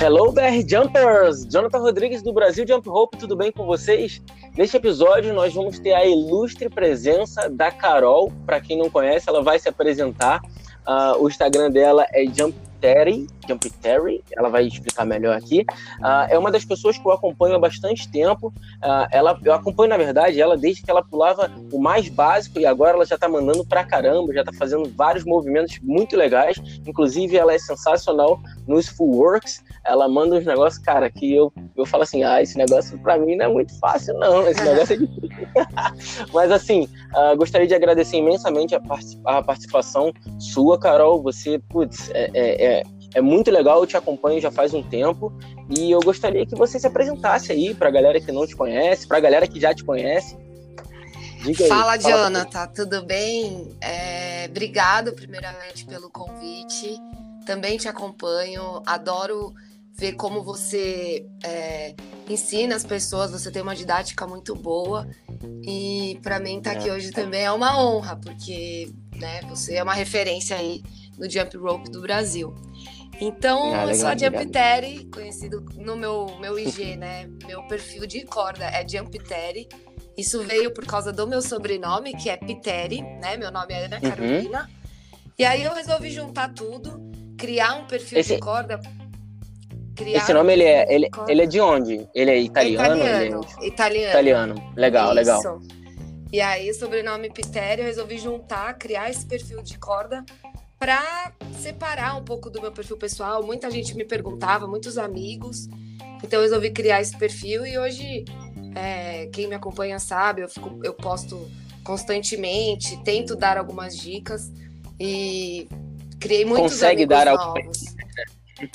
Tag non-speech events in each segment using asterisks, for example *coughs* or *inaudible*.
Hello, BR Jumpers! Jonathan Rodrigues do Brasil Jump Rope, tudo bem com vocês? Neste episódio, nós vamos ter a ilustre presença da Carol. Para quem não conhece, ela vai se apresentar. Uh, o Instagram dela é Jump Terry, Jump Terry, ela vai explicar melhor aqui. Uh, é uma das pessoas que eu acompanho há bastante tempo. Uh, ela, eu acompanho, na verdade, ela desde que ela pulava o mais básico e agora ela já tá mandando pra caramba, já tá fazendo vários movimentos muito legais. Inclusive, ela é sensacional nos full works. Ela manda uns negócios, cara, que eu, eu falo assim: ah, esse negócio pra mim não é muito fácil, não. Esse *laughs* negócio é difícil. *laughs* Mas, assim, uh, gostaria de agradecer imensamente a, part a participação sua, Carol. Você, putz, é, é, é é muito legal, eu te acompanho já faz um tempo e eu gostaria que você se apresentasse aí para a galera que não te conhece, para a galera que já te conhece. Diga fala, aí, fala Jonathan, tudo bem? É, obrigado, primeiramente, pelo convite. Também te acompanho, adoro ver como você é, ensina as pessoas, você tem uma didática muito boa. E para mim estar tá aqui é. hoje também é uma honra, porque né, você é uma referência aí no jump rope do Brasil. Então, ah, eu sou a Jump Terry, conhecido no meu, meu IG, *laughs* né? Meu perfil de corda é Jump Terry. Isso veio por causa do meu sobrenome, que é Piteri, né? Meu nome é Ana uhum. Carolina. Uhum. E aí eu resolvi juntar tudo, criar um perfil Esse... de corda. Esse nome, ele é, ele, ele é de onde? Ele é italiano? Italiano. Ele é... Italiano. Italiano. Legal, Isso. legal. E aí, o sobrenome Piteri, eu resolvi juntar, criar esse perfil de corda para separar um pouco do meu perfil pessoal. Muita gente me perguntava, muitos amigos. Então eu resolvi criar esse perfil e hoje é, quem me acompanha sabe, eu, fico, eu posto constantemente, tento dar algumas dicas e criei muitos Consegue amigos dar novos.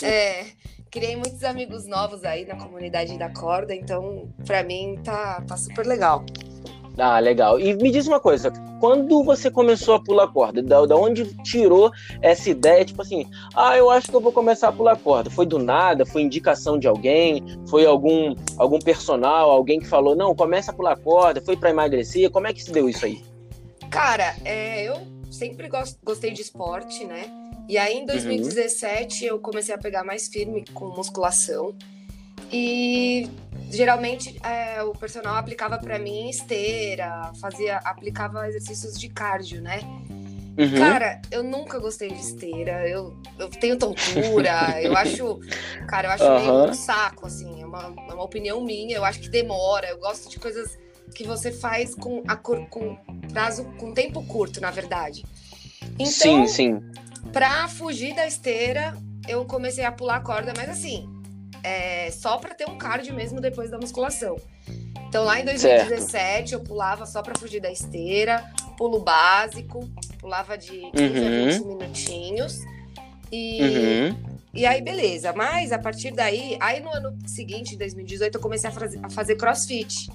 é, criei muitos amigos novos aí na comunidade da corda, então para mim tá, tá super legal. Ah, legal. E me diz uma coisa, quando você começou a pular corda, da, da onde tirou essa ideia, tipo assim, ah, eu acho que eu vou começar a pular corda? Foi do nada? Foi indicação de alguém? Foi algum algum personal, alguém que falou, não, começa a pular corda? Foi para emagrecer? Como é que se deu isso aí? Cara, é, eu sempre gost, gostei de esporte, né? E aí em 2017 uhum. eu comecei a pegar mais firme com musculação. E geralmente é, o personal aplicava para mim esteira, fazia, aplicava exercícios de cardio, né? Uhum. Cara, eu nunca gostei de esteira, eu, eu tenho tontura, *laughs* eu acho, cara, eu acho uhum. meio um saco, assim, é uma, é uma opinião minha, eu acho que demora, eu gosto de coisas que você faz com, a, com prazo, com tempo curto, na verdade. Então, sim, sim. Pra fugir da esteira, eu comecei a pular corda, mas assim, é, só para ter um cardio mesmo depois da musculação. Então lá em 2017 certo. eu pulava só para fugir da esteira, pulo básico, pulava de 15 uhum. a 20 minutinhos. E, uhum. e aí, beleza. Mas a partir daí, aí no ano seguinte, em 2018, eu comecei a fazer, a fazer crossfit.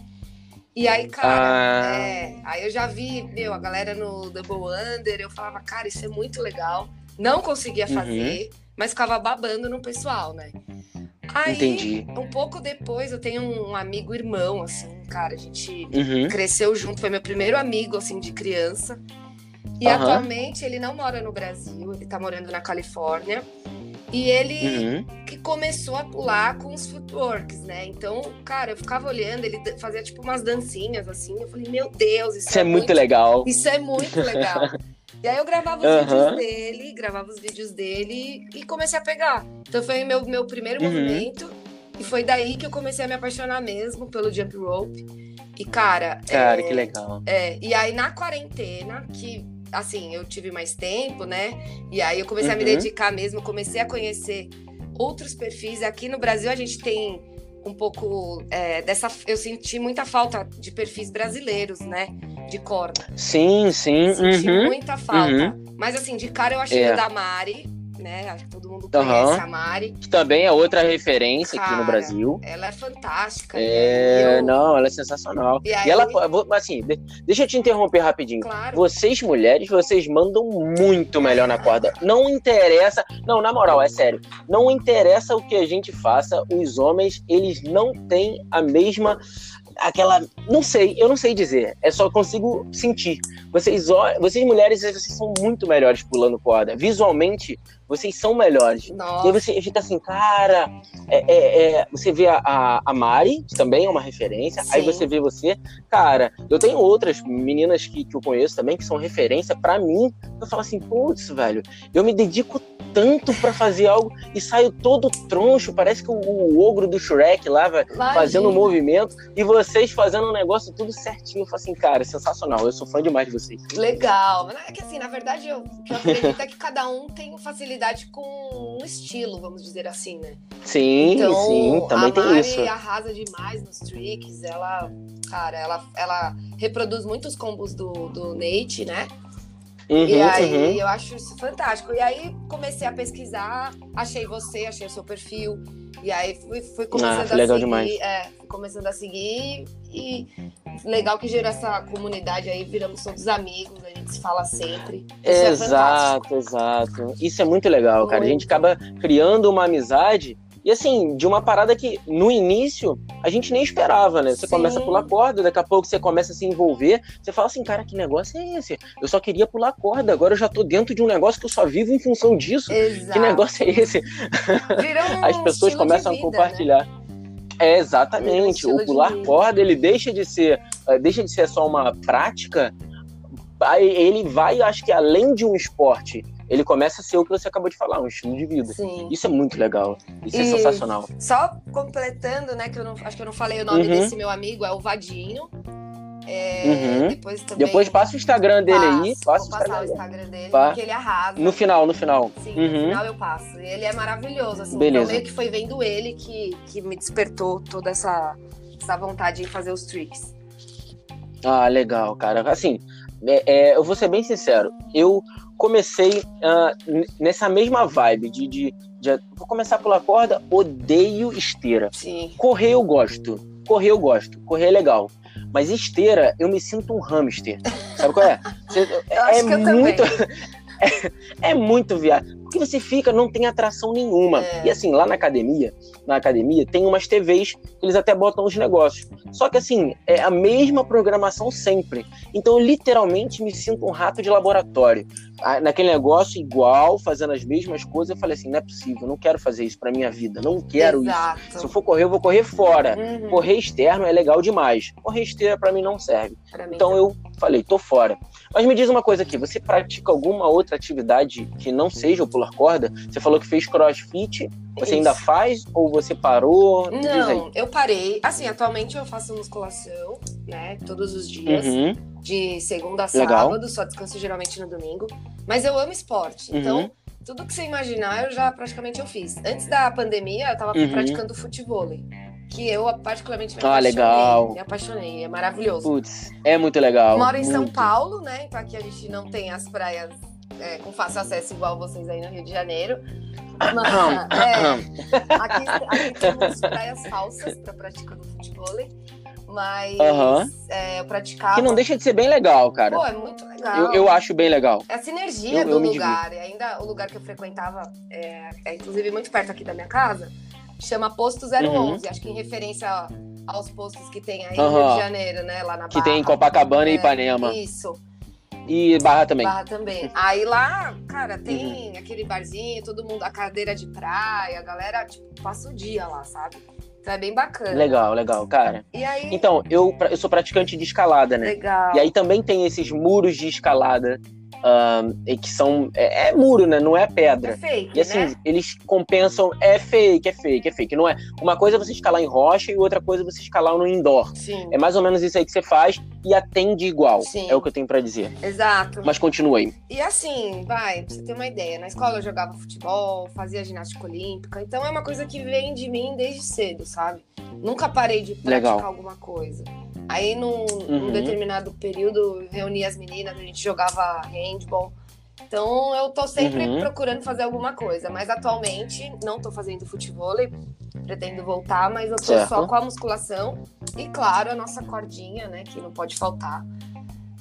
E aí, cara, ah. é, aí eu já vi, meu, a galera no Double Under, eu falava, cara, isso é muito legal. Não conseguia uhum. fazer, uhum. mas ficava babando no pessoal, né? Aí, Entendi. um pouco depois, eu tenho um amigo irmão, assim, cara, a gente uhum. cresceu junto, foi meu primeiro amigo, assim, de criança. E uhum. atualmente ele não mora no Brasil, ele tá morando na Califórnia. E ele uhum. que começou a pular com os footworks, né? Então, cara, eu ficava olhando, ele fazia tipo umas dancinhas assim. Eu falei, meu Deus, isso, isso é, é, muito legal. Isso é muito legal. *laughs* E aí eu gravava os uhum. vídeos dele, gravava os vídeos dele e comecei a pegar. Então foi meu, meu primeiro uhum. movimento. E foi daí que eu comecei a me apaixonar mesmo pelo jump rope. E, cara. Cara, é, que legal. É, e aí na quarentena, que assim, eu tive mais tempo, né? E aí eu comecei uhum. a me uhum. dedicar mesmo, comecei a conhecer outros perfis. Aqui no Brasil a gente tem um pouco é, dessa. Eu senti muita falta de perfis brasileiros, né? De corda. Sim, sim. Senti uhum, muita falta. Uhum. Mas assim, de cara eu achei é. o da Mari, né? Acho que todo mundo conhece uhum. a Mari. Que também é outra referência Cara, aqui no Brasil. Ela é fantástica. É, né? eu... não, ela é sensacional. E, aí... e, ela, assim, deixa eu te interromper rapidinho. Claro. Vocês mulheres, vocês mandam muito melhor na corda. Não interessa, não, na moral, é sério. Não interessa o que a gente faça, os homens, eles não têm a mesma aquela. Não sei, eu não sei dizer. É só consigo sentir. Vocês, vocês mulheres, vocês são muito melhores pulando corda. Visualmente, vocês são melhores. Nossa. E aí você fica assim, cara. É, é, é, você vê a, a, Mari, que também é uma referência. Sim. Aí você vê você. Cara, eu tenho outras meninas que, que eu conheço também, que são referência para mim. Eu falo assim, putz, velho, eu me dedico tanto para fazer algo e saio todo troncho, parece que o, o ogro do Shrek lá fazendo um movimento e vocês fazendo um negócio tudo certinho. Eu falo assim, cara, sensacional, eu sou fã demais de vocês. Legal, é que assim, na verdade, eu, o que eu acredito é que cada um tem facilidade com um estilo, vamos dizer assim, né? Sim, então, sim, também a tem Mari isso. arrasa demais nos tricks, ela, cara, ela, ela reproduz muitos combos do, do Nate, né? Uhum, e aí uhum. eu acho isso fantástico. E aí comecei a pesquisar, achei você, achei o seu perfil. E aí fui, fui começando ah, a legal seguir. Demais. É, fui começando a seguir e legal que gerou essa comunidade aí, viramos todos amigos, a gente se fala sempre. Isso é exato, é exato. Isso é muito legal, muito. cara. A gente acaba criando uma amizade e assim, de uma parada que no início a gente nem esperava, né? Você Sim. começa a pular corda, daqui a pouco você começa a se envolver, você fala assim, cara, que negócio é esse? Eu só queria pular corda, agora eu já tô dentro de um negócio que eu só vivo em função disso. Exato. Que negócio é esse? Um As pessoas começam vida, a né? compartilhar. Né? É, exatamente. Um o pular corda, ele deixa de ser, eh, deixa de ser só uma prática, ele vai, acho que além de um esporte, ele começa a ser o que você acabou de falar, um estilo de vida. Sim. Isso é muito legal. Isso é e é sensacional. Só completando, né, que eu não, acho que eu não falei o nome uhum. desse meu amigo, é o Vadinho. É, uhum. depois, também... depois passa o Instagram dele passo, aí. Passa o Instagram, o Instagram dele, Pá. porque ele arrasa. No final, no final. Sim, uhum. no final eu passo. Ele é maravilhoso. Assim, Beleza. Então meio que foi vendo ele que, que me despertou toda essa, essa vontade de fazer os tricks. Ah, legal, cara. Assim, é, é, eu vou ser bem sincero. Eu comecei uh, nessa mesma vibe de, de, de, Vou começar a pular corda, odeio esteira. Sim. Correr eu gosto. Correr eu gosto. Correr é legal. Mas esteira, eu me sinto um hamster. Sabe qual é? *laughs* é muito. *laughs* é, é muito viado. Porque você fica, não tem atração nenhuma. É. E assim, lá na academia, na academia, tem umas TVs que eles até botam os negócios. Só que assim, é a mesma programação sempre. Então eu literalmente me sinto um rato de laboratório. Naquele negócio igual, fazendo as mesmas coisas, eu falei assim, não é possível, não quero fazer isso para minha vida, não quero Exato. isso. Se eu for correr, eu vou correr fora. Uhum. Correr externo é legal demais. Correr esteira para mim não serve. Mim então eu falei, tô fora. Mas me diz uma coisa aqui, você pratica alguma outra atividade que não seja o pular corda? Você falou que fez crossfit, você Isso. ainda faz ou você parou? Não, eu parei. Assim, atualmente eu faço musculação, né, todos os dias, uhum. de segunda a Legal. sábado, só descanso geralmente no domingo. Mas eu amo esporte, uhum. então tudo que você imaginar eu já praticamente eu fiz. Antes da pandemia, eu tava uhum. praticando futebol que eu particularmente me ah, apaixonei. legal. Me apaixonei, é maravilhoso. Putz, é muito legal. Moro em muito. São Paulo, né? Então aqui a gente não tem as praias é, com fácil acesso igual vocês aí no Rio de Janeiro. *coughs* Mas, é, aqui, aqui temos praias falsas para praticando futebol. Mas uhum. é, eu praticava. Que não deixa de ser bem legal, cara. Pô, é muito legal. Eu, eu acho bem legal. É a sinergia eu, do eu lugar. E ainda o lugar que eu frequentava é, é, inclusive, muito perto aqui da minha casa chama Posto 011, uhum. acho que em referência aos postos que tem aí uhum. no Rio de Janeiro, né? Lá na Que tem em Copacabana é, e Ipanema. Isso. E Barra também. Barra também. Aí lá, cara, tem uhum. aquele barzinho, todo mundo, a cadeira de praia, a galera, tipo, passa o dia lá, sabe? Então é bem bacana. Legal, legal, cara. E aí... Então, eu, eu sou praticante de escalada, né? Legal. E aí também tem esses muros de escalada E que são. É, é, muro, né? Não é pedra. É fake, e assim, né? eles compensam. É fake, é fake, é fake. Não é. Uma coisa é você escalar em rocha e outra coisa é você escalar no indoor. Sim. É mais ou menos isso aí que você faz e atende igual. Sim. É o que eu tenho para dizer. Exato. Mas continua aí. E assim, vai, pra você ter uma ideia. Na escola eu jogava futebol, fazia ginástica olímpica. Então é uma coisa que vem de mim desde cedo, sabe? Nunca parei de praticar Legal. alguma coisa. Aí, num, uhum. num determinado período, reunia as meninas, a gente jogava handball. Então, eu tô sempre uhum. procurando fazer alguma coisa. Mas atualmente, não tô fazendo futebol, pretendo voltar, mas eu tô certo. só com a musculação. E, claro, a nossa cordinha, né, que não pode faltar.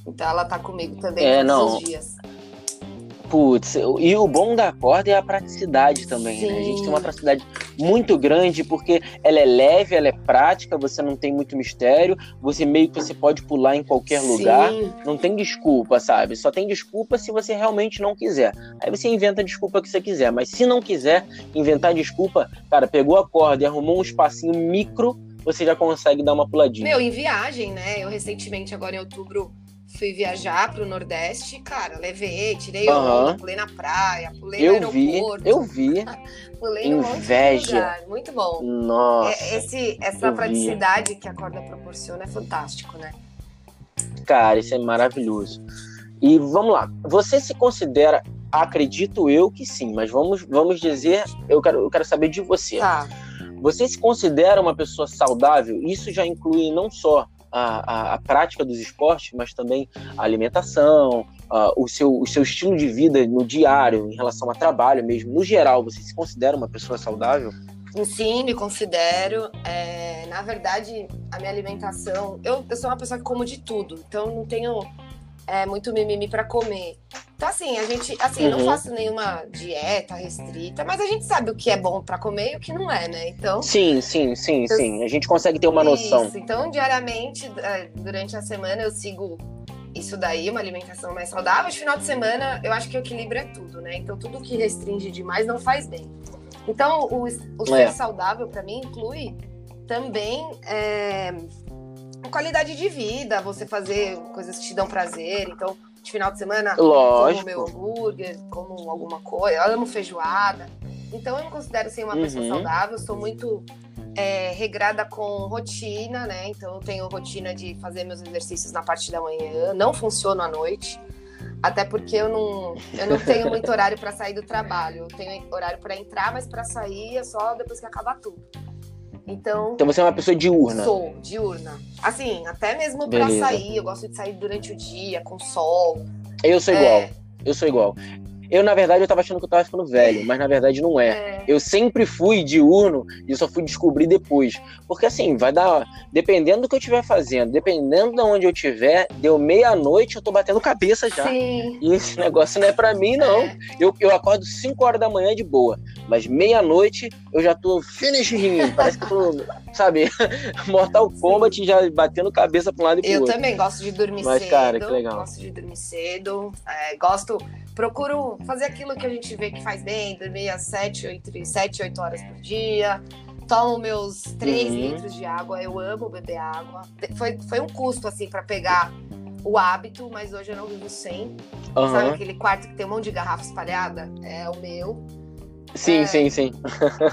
Então, ela tá comigo também é, todos não. os dias. Putz, e o bom da corda é a praticidade também, Sim. né? A gente tem uma praticidade muito grande, porque ela é leve, ela é prática, você não tem muito mistério, você meio que você pode pular em qualquer Sim. lugar, não tem desculpa, sabe? Só tem desculpa se você realmente não quiser. Aí você inventa a desculpa que você quiser, mas se não quiser inventar desculpa, cara, pegou a corda e arrumou um espacinho micro, você já consegue dar uma puladinha. Meu, em viagem, né? Eu recentemente, agora em outubro, fui viajar pro Nordeste, cara, levei, tirei uhum. onda, pulei na praia, pulei eu no aeroporto. Vi, eu vi. *laughs* pulei Inveja. Um Muito bom. Nossa. É, esse, essa praticidade vi. que a corda proporciona é fantástico, né? Cara, isso é maravilhoso. E vamos lá. Você se considera, acredito eu que sim, mas vamos, vamos dizer, eu quero, eu quero saber de você. Tá. Você se considera uma pessoa saudável? Isso já inclui não só a, a, a prática dos esportes, mas também a alimentação, uh, o, seu, o seu estilo de vida no diário, em relação ao trabalho mesmo. No geral, você se considera uma pessoa saudável? Sim, me considero. É, na verdade, a minha alimentação. Eu, eu sou uma pessoa que como de tudo, então não tenho é, muito mimimi para comer. Então, assim, a gente, assim, uhum. não faço nenhuma dieta restrita, mas a gente sabe o que é bom para comer e o que não é, né? Então. Sim, sim, sim, eu, sim. A gente consegue ter uma isso. noção. Então, diariamente, é, durante a semana, eu sigo isso daí, uma alimentação mais saudável. De final de semana, eu acho que o equilíbrio é tudo, né? Então, tudo que restringe demais não faz bem. Então, o, o ser é. saudável, para mim, inclui também. É, qualidade de vida, você fazer coisas que te dão prazer. Então, de final de semana, Lógico. como meu hambúrguer, como alguma coisa, eu amo feijoada. Então eu me considero assim, uma uhum. pessoa saudável, sou muito é, regrada com rotina, né? Então eu tenho rotina de fazer meus exercícios na parte da manhã, não funciono à noite. Até porque eu não, eu não tenho muito *laughs* horário para sair do trabalho. Eu tenho horário para entrar, mas para sair é só depois que acabar tudo. Então, então você é uma pessoa diurna? Sou, diurna. Assim, até mesmo para sair, eu gosto de sair durante o dia, com sol. Eu sou igual. É... Eu sou igual. Eu, na verdade, eu tava achando que eu tava ficando velho, mas na verdade não é. é. Eu sempre fui diurno e só fui descobrir depois. Porque assim, vai dar. Dependendo do que eu estiver fazendo, dependendo de onde eu estiver, deu meia-noite, eu tô batendo cabeça já. Sim. E esse negócio não é pra mim, não. É. Eu, eu acordo 5 horas da manhã de boa. Mas meia-noite eu já tô finish him. Parece que eu tô, *laughs* sabe, *laughs* Mortal Kombat já batendo cabeça pra um lado e pro eu outro. Eu também gosto de dormir mas, cedo. cara, que legal. Gosto de dormir cedo. É, gosto procuro fazer aquilo que a gente vê que faz bem, dormir às 7, 8, 7 8 horas por dia. Tomo meus 3 uhum. litros de água, eu amo beber água. Foi, foi um custo, assim, para pegar o hábito, mas hoje eu não vivo sem. Uhum. Sabe aquele quarto que tem um monte de garrafa espalhada? É o meu. Sim, é, sim, sim.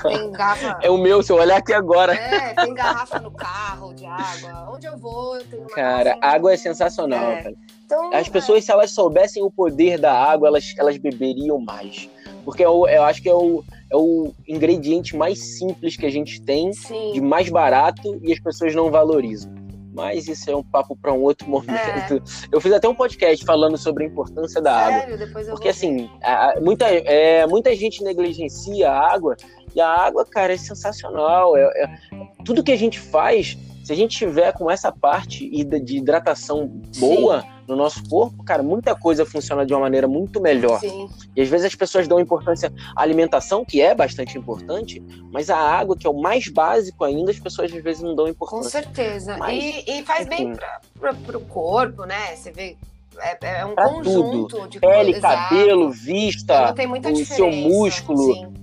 Tem garrafa. *laughs* É o meu, se eu olhar aqui agora. É, tem garrafa no carro de água. Onde eu vou, eu tenho uma Cara, água é sensacional, é. cara. Então, As pessoas, é... se elas soubessem o poder da água, elas, elas beberiam mais. Porque eu, é eu acho que é o, é o ingrediente mais simples que a gente tem, Sim. de mais barato, e as pessoas não valorizam mas isso é um papo para um outro *laughs* momento. É. Eu fiz até um podcast falando sobre a importância da Sério? água. Depois eu porque assim, a, muita, é, muita gente negligencia a água, e a água, cara, é sensacional. É, é, tudo que a gente faz, se a gente tiver com essa parte de hidratação boa. Sim no nosso corpo, cara, muita coisa funciona de uma maneira muito melhor. Sim. E às vezes as pessoas dão importância à alimentação, que é bastante importante, mas a água, que é o mais básico ainda, as pessoas às vezes não dão importância. Com certeza. Mas, e, e, faz bem para o corpo, né? Você vê é, é um pra conjunto tudo. de pele, exato. cabelo, vista, o seu músculo, sim.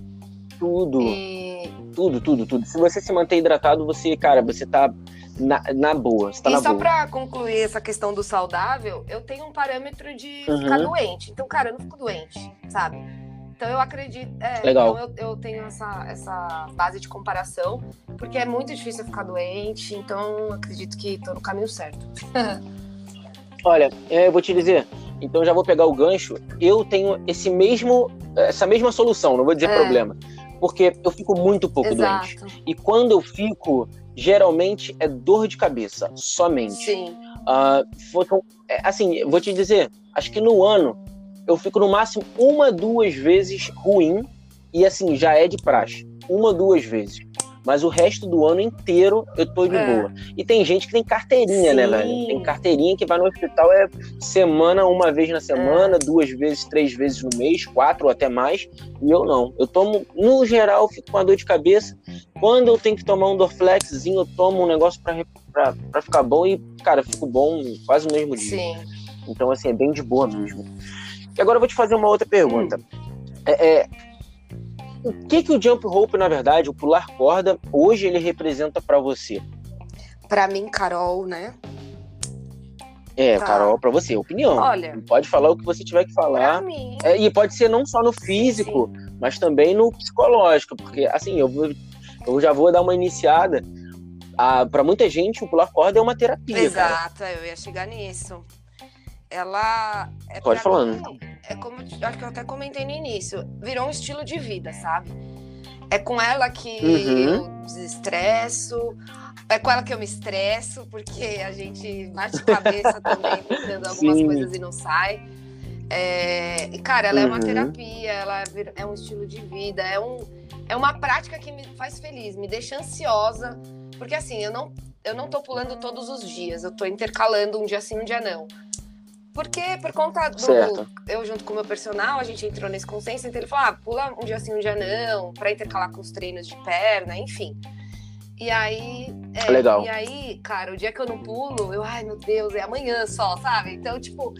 tudo. E... Tudo, tudo, tudo. Se você se manter hidratado, você, cara, você tá na, na boa. Você tá e na só boa. pra concluir essa questão do saudável, eu tenho um parâmetro de uhum. ficar doente. Então, cara, eu não fico doente, sabe? Então eu acredito. É, Legal. Então eu, eu, tenho essa, essa base de comparação, porque é muito difícil eu ficar doente, então acredito que tô no caminho certo. *laughs* Olha, é, eu vou te dizer, então já vou pegar o gancho. Eu tenho esse mesmo, essa mesma solução, não vou dizer é. problema. Porque eu fico muito pouco Exato. doente. E quando eu fico, geralmente é dor de cabeça, somente. Sim. Uh, assim, vou te dizer, acho que no ano eu fico no máximo uma, duas vezes ruim, e assim, já é de praxe. Uma, duas vezes. Mas o resto do ano inteiro eu tô de é. boa. E tem gente que tem carteirinha, Sim. né, velho? Tem carteirinha que vai no hospital é semana, uma vez na semana, é. duas vezes, três vezes no mês, quatro ou até mais. E eu não. Eu tomo, no geral, fico com a dor de cabeça. Quando eu tenho que tomar um Dorflexzinho, eu tomo um negócio pra ficar bom e, cara, fico bom quase no mesmo dia. Sim. Então, assim, é bem de boa mesmo. E agora eu vou te fazer uma outra pergunta. Hum. É, é, o que que o jump rope, na verdade, o pular corda, hoje ele representa para você? Para mim, Carol, né? É, tá. Carol, para você, opinião. Olha, pode falar o que você tiver que falar. Mim... É, e pode ser não só no físico, sim, mas também no psicológico, porque assim, eu, eu já vou dar uma iniciada. Para muita gente, o pular corda é uma terapia. Exato, cara. eu ia chegar nisso ela. É Pode falando. Mim, é como acho que eu até comentei no início, virou um estilo de vida, sabe? É com ela que uhum. eu desestresso, é com ela que eu me estresso, porque a gente bate cabeça também *laughs* tentando algumas Sim. coisas e não sai. É, e, cara, ela uhum. é uma uhum. terapia, ela é um estilo de vida, é, um, é uma prática que me faz feliz, me deixa ansiosa, porque assim, eu não, eu não tô pulando todos os dias, eu tô intercalando um dia sim, um dia não. Porque, por conta do. Certo. Eu, junto com o meu personal, a gente entrou nesse consenso, então ele falou: ah, pula um dia sim, um dia não, pra intercalar com os treinos de perna, enfim. E aí. É, Legal. E aí, cara, o dia que eu não pulo, eu, ai meu Deus, é amanhã só, sabe? Então, tipo,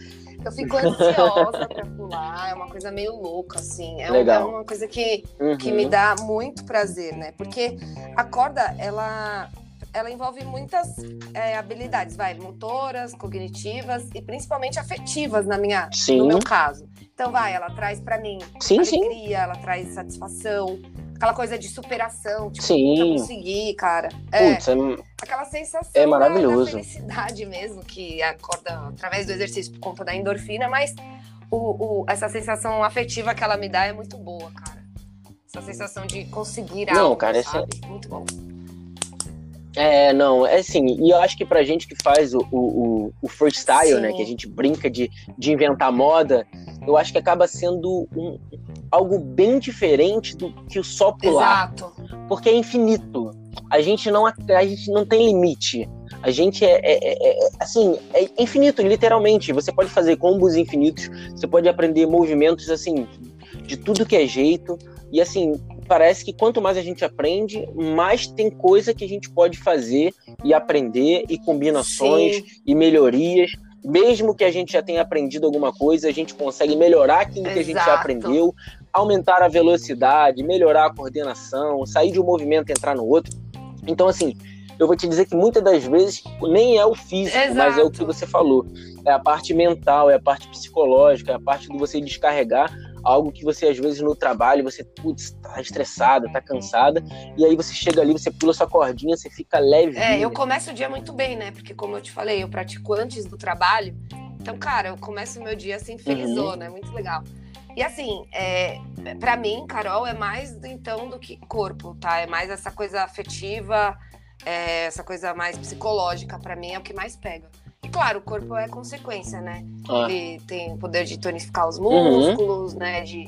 eu fico *laughs* ansiosa pra pular, é uma coisa meio louca, assim. É, Legal. Um, é uma coisa que, uhum. que me uhum. dá muito prazer, né? Porque a corda, ela ela envolve muitas é, habilidades, vai, motoras, cognitivas e principalmente afetivas na minha, sim. no meu caso. Então, vai, ela traz para mim sim, alegria, sim. ela traz satisfação, aquela coisa de superação, tipo, sim. conseguir, cara. É, Putz, é, aquela sensação é maravilhoso. Da, da felicidade mesmo, que acorda através do exercício por conta da endorfina, mas o, o, essa sensação afetiva que ela me dá é muito boa, cara. Essa sensação de conseguir Não, algo, cara, sabe? É... Muito bom. É, não, é assim, e eu acho que pra gente que faz o, o, o freestyle, Sim. né, que a gente brinca de, de inventar moda, eu acho que acaba sendo um, algo bem diferente do que o só pular. Exato. Porque é infinito. A gente não, a gente não tem limite. A gente é, é, é, é, assim, é infinito, literalmente. Você pode fazer combos infinitos, você pode aprender movimentos assim de tudo que é jeito. E assim, parece que quanto mais a gente aprende, mais tem coisa que a gente pode fazer e aprender, e combinações Sim. e melhorias. Mesmo que a gente já tenha aprendido alguma coisa, a gente consegue melhorar aquilo Exato. que a gente já aprendeu, aumentar a velocidade, melhorar a coordenação, sair de um movimento e entrar no outro. Então, assim, eu vou te dizer que muitas das vezes nem é o físico, Exato. mas é o que você falou. É a parte mental, é a parte psicológica, é a parte de você descarregar algo que você, às vezes, no trabalho, você, putz, tá estressada, tá cansada, e aí você chega ali, você pula sua cordinha, você fica leve. É, eu começo o dia muito bem, né? Porque, como eu te falei, eu pratico antes do trabalho. Então, cara, eu começo o meu dia assim, felizona, uhum. é muito legal. E assim, é, para mim, Carol, é mais então do que corpo, tá? É mais essa coisa afetiva, é, essa coisa mais psicológica, para mim é o que mais pega. E claro, o corpo é consequência, né? Ah. Ele tem o poder de tonificar os músculos, uhum. né? De,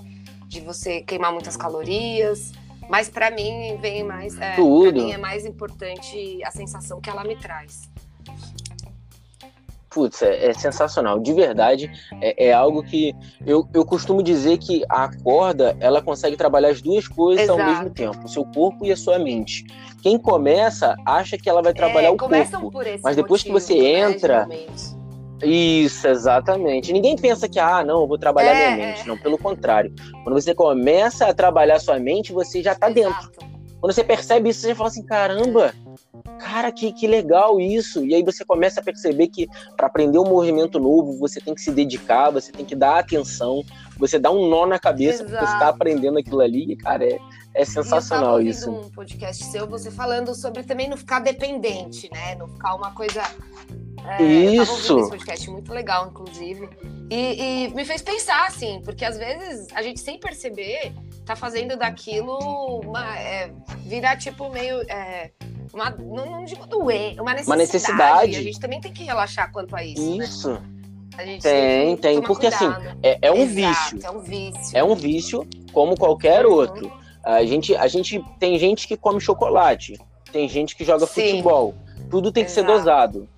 de você queimar muitas calorias. Mas para mim vem mais. É, Tudo. Pra mim é mais importante a sensação que ela me traz. Putz, é, é sensacional. De verdade, é, é, algo que eu, eu costumo dizer que a corda ela consegue trabalhar as duas coisas Exato. ao mesmo tempo, o seu corpo e a sua mente. Quem começa acha que ela vai trabalhar é, o corpo, mas depois motivo, que você né, entra, isso, exatamente. Ninguém pensa que, ah, não, eu vou trabalhar é, minha mente. Não, pelo contrário. Quando você começa a trabalhar sua mente, você já tá Exato. dentro. Quando você percebe isso, você fala assim: caramba, cara, que, que legal isso. E aí você começa a perceber que para aprender um movimento novo, você tem que se dedicar, você tem que dar atenção, você dá um nó na cabeça Exato. porque você está aprendendo aquilo ali. E, cara, é, é sensacional eu isso. um podcast seu, você falando sobre também não ficar dependente, né? Não ficar uma coisa. É, isso! Eu esse podcast muito legal, inclusive. E, e me fez pensar, assim, porque às vezes a gente sem perceber tá fazendo daquilo uma, é, virar tipo meio. É, uma, não, não digo doer, uma necessidade. uma necessidade. A gente também tem que relaxar quanto a isso. Né? Isso. Né? tem, tem, tem porque assim, cuidado. assim, é, é um Exato, vício. É um vício. É um vício como qualquer uhum. outro. A gente, a gente tem gente que come chocolate, tem gente que joga Sim. futebol. Tudo tem que Exato. ser dosado.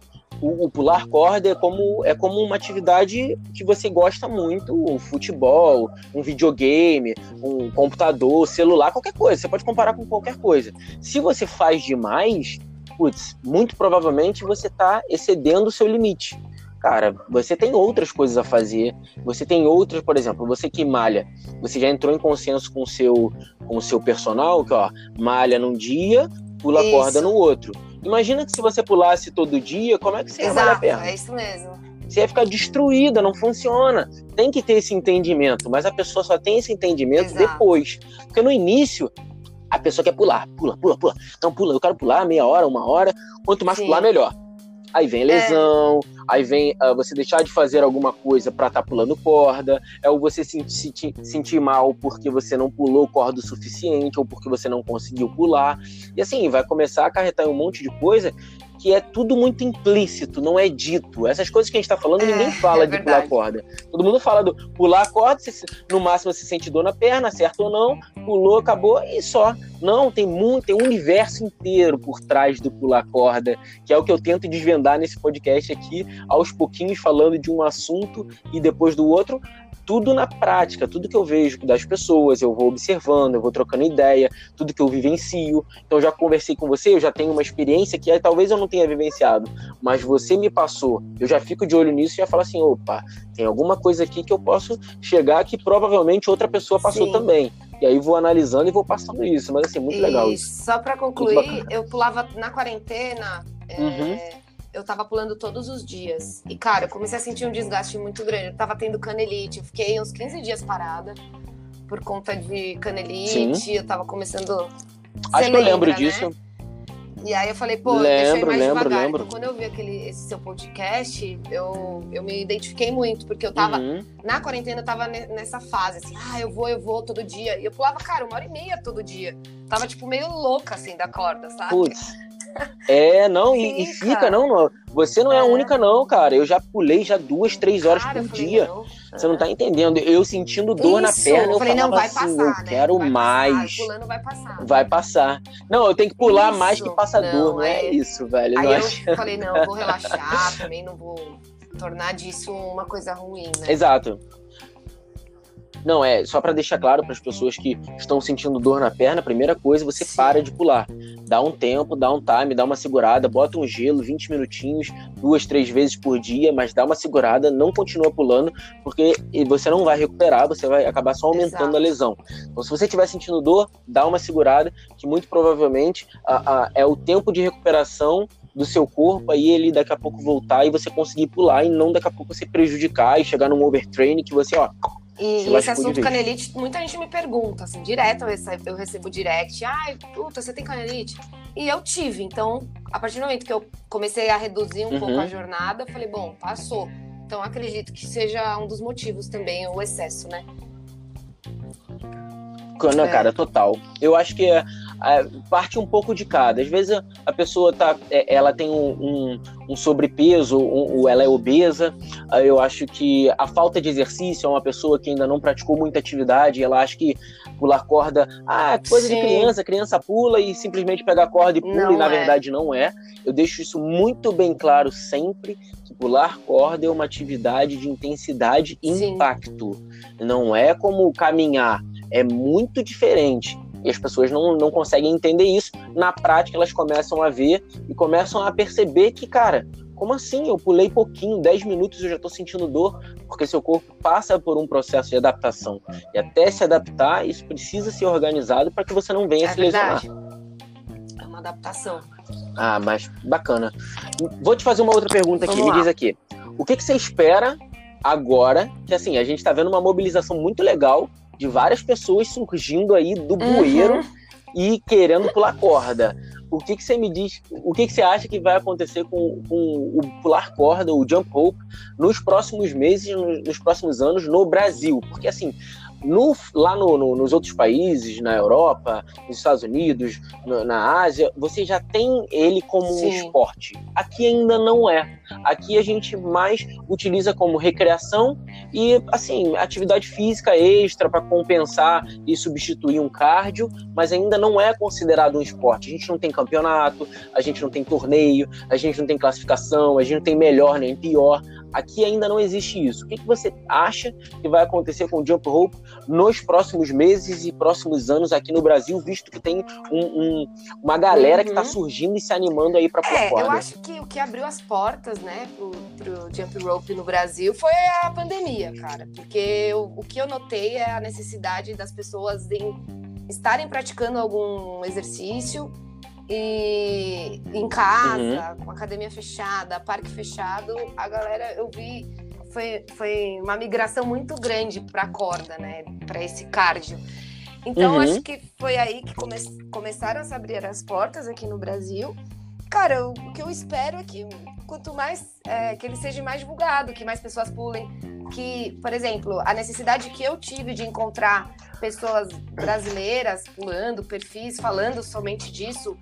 O, o, pular corda é como, é como uma atividade que você gosta muito, o futebol, um videogame, um computador, celular, qualquer coisa. Você pode comparar com qualquer coisa. Se você faz demais, putz, muito provavelmente você está excedendo o seu limite. Cara, você tem outras coisas a fazer, você tem outras, por exemplo, você que malha, você já entrou em consenso com o seu, com o seu personal, que ó, malha num dia, pula Isso. corda no outro Imagina que se você pulasse todo dia, como é que você Exato, ia valer a pena? É isso mesmo. Você ia ficar destruída, não funciona. Tem que ter esse entendimento, mas a pessoa só tem esse entendimento Exato. depois. Porque no início, a pessoa quer pular, pula, pula, pula. Então pula, eu quero pular meia hora, uma hora. Quanto mais Sim. pular, melhor. Aí vem lesão, é. aí vem uh, você deixar de fazer alguma coisa para estar tá pulando corda, é o você se sentir, sentir mal porque você não pulou corda o suficiente ou porque você não conseguiu pular. E assim, vai começar a acarretar um monte de coisa que é tudo muito implícito, não é dito. Essas coisas que a gente está falando, ninguém é, fala é de pular corda. Todo mundo fala do pular corda, no máximo você sente dor na perna, certo ou não, pulou, acabou e só. Não, tem muito, tem um universo inteiro por trás do pular corda, que é o que eu tento desvendar nesse podcast aqui, aos pouquinhos falando de um assunto e depois do outro, tudo na prática, tudo que eu vejo das pessoas, eu vou observando, eu vou trocando ideia, tudo que eu vivencio. Então eu já conversei com você, eu já tenho uma experiência que talvez eu não tenha vivenciado, mas você me passou, eu já fico de olho nisso e já falo assim, opa, tem alguma coisa aqui que eu posso chegar que provavelmente outra pessoa passou Sim. também. E aí vou analisando e vou passando isso, mas assim, muito e legal isso. Só para concluir, eu pulava na quarentena, é, uhum eu tava pulando todos os dias. E, cara, eu comecei a sentir um desgaste muito grande. Eu tava tendo canelite, eu fiquei uns 15 dias parada por conta de canelite. Sim. Eu tava começando. Acho que eu lembro né? disso. E aí eu falei, pô, lembro, deixa eu ir mais lembro, devagar. Lembro. Então, quando eu vi aquele, esse seu podcast, eu, eu me identifiquei muito, porque eu tava, uhum. na quarentena, eu tava nessa fase, assim, ah, eu vou, eu vou todo dia. E eu pulava, cara, uma hora e meia todo dia. Tava, tipo, meio louca, assim, da corda, sabe? Putz. É, não, e, e, fica, não, não. Você não é, é, a única, não, cara. Eu já pulei já duas, três horas cara, por falei, dia. Não. Você não tá entendendo. Eu sentindo dor Isso. na perna, eu, falei, falava não, vai assim, passar, eu né? quero vai mais. Passar, pulando vai passar. Vai passar. Não, eu tenho que pular isso. mais que passar não, dor, não é, é isso, velho. Aí eu *laughs* falei, não, vou relaxar, *laughs* também não vou tornar disso uma coisa ruim, né? Exato. Não, é só para deixar claro para as pessoas que estão sentindo dor na perna, a primeira coisa, você Sim. para de pular. Dá um tempo, dá um time, dá uma segurada, bota um gelo, 20 minutinhos, duas, três vezes por dia, mas dá uma segurada, não continua pulando, porque você não vai recuperar, você vai acabar só aumentando Exato. a lesão. Então, se você estiver sentindo dor, dá uma segurada, que muito provavelmente a, a, é o tempo de recuperação do seu corpo, aí ele daqui a pouco voltar e você conseguir pular e não daqui a pouco você prejudicar e chegar num overtraining que você, ó, e, e esse assunto canelite, muita gente me pergunta, assim, direto eu recebo, eu recebo direct, ai, puta, você tem canelite? E eu tive, então, a partir do momento que eu comecei a reduzir um uhum. pouco a jornada, eu falei, bom, passou. Então, acredito que seja um dos motivos também, o excesso, né? Não, é. cara, total. Eu acho que é, é, parte um pouco de cada. Às vezes a pessoa tá, é, ela tem um, um, um sobrepeso, um, ela é obesa. Eu acho que a falta de exercício é uma pessoa que ainda não praticou muita atividade. Ela acha que pular corda, ah, coisa Sim. de criança, criança pula e simplesmente pega a corda e pula, não e na é. verdade não é. Eu deixo isso muito bem claro sempre que pular corda é uma atividade de intensidade e Sim. impacto. Não é como caminhar, é muito diferente. E as pessoas não, não conseguem entender isso. Na prática, elas começam a ver e começam a perceber que, cara, como assim? Eu pulei pouquinho, 10 minutos eu já estou sentindo dor, porque seu corpo passa por um processo de adaptação. E até se adaptar, isso precisa ser organizado para que você não venha é se lesionar. É uma adaptação. Ah, mas bacana. Vou te fazer uma outra pergunta aqui. Me diz aqui. O que, que você espera agora? Que assim, a gente está vendo uma mobilização muito legal de várias pessoas surgindo aí do uhum. bueiro e querendo pular corda. O que, que você me diz? O que, que você acha que vai acontecer com, com o pular corda, o jump rope, nos próximos meses, nos, nos próximos anos no Brasil? Porque assim, no, lá no, no, nos outros países, na Europa, nos Estados Unidos, no, na Ásia, você já tem ele como Sim. um esporte. Aqui ainda não é. Aqui a gente mais utiliza como recreação e, assim, atividade física extra para compensar e substituir um cardio, mas ainda não é considerado um esporte. A gente não tem campeonato, a gente não tem torneio, a gente não tem classificação, a gente não tem melhor nem pior. Aqui ainda não existe isso. O que, que você acha que vai acontecer com o Jump Rope nos próximos meses e próximos anos aqui no Brasil, visto que tem um, um, uma galera tá uhum. que está surgindo e se animando aí para é, Eu acho que o que abriu as portas, né, pro, pro Jump Rope no Brasil foi a pandemia, cara. Porque eu, o que eu notei é a necessidade das pessoas em estarem praticando algum exercício e em casa, uhum. com academia fechada, parque fechado, a galera, eu vi, foi, foi uma migração muito grande para a corda, né? Para esse cardio. Então, uhum. acho que foi aí que come começaram a se abrir as portas aqui no Brasil. Cara, o, o que eu espero é que quanto mais é, que ele seja mais divulgado, que mais pessoas pulem, que, por exemplo, a necessidade que eu tive de encontrar pessoas brasileiras pulando, perfis falando somente disso,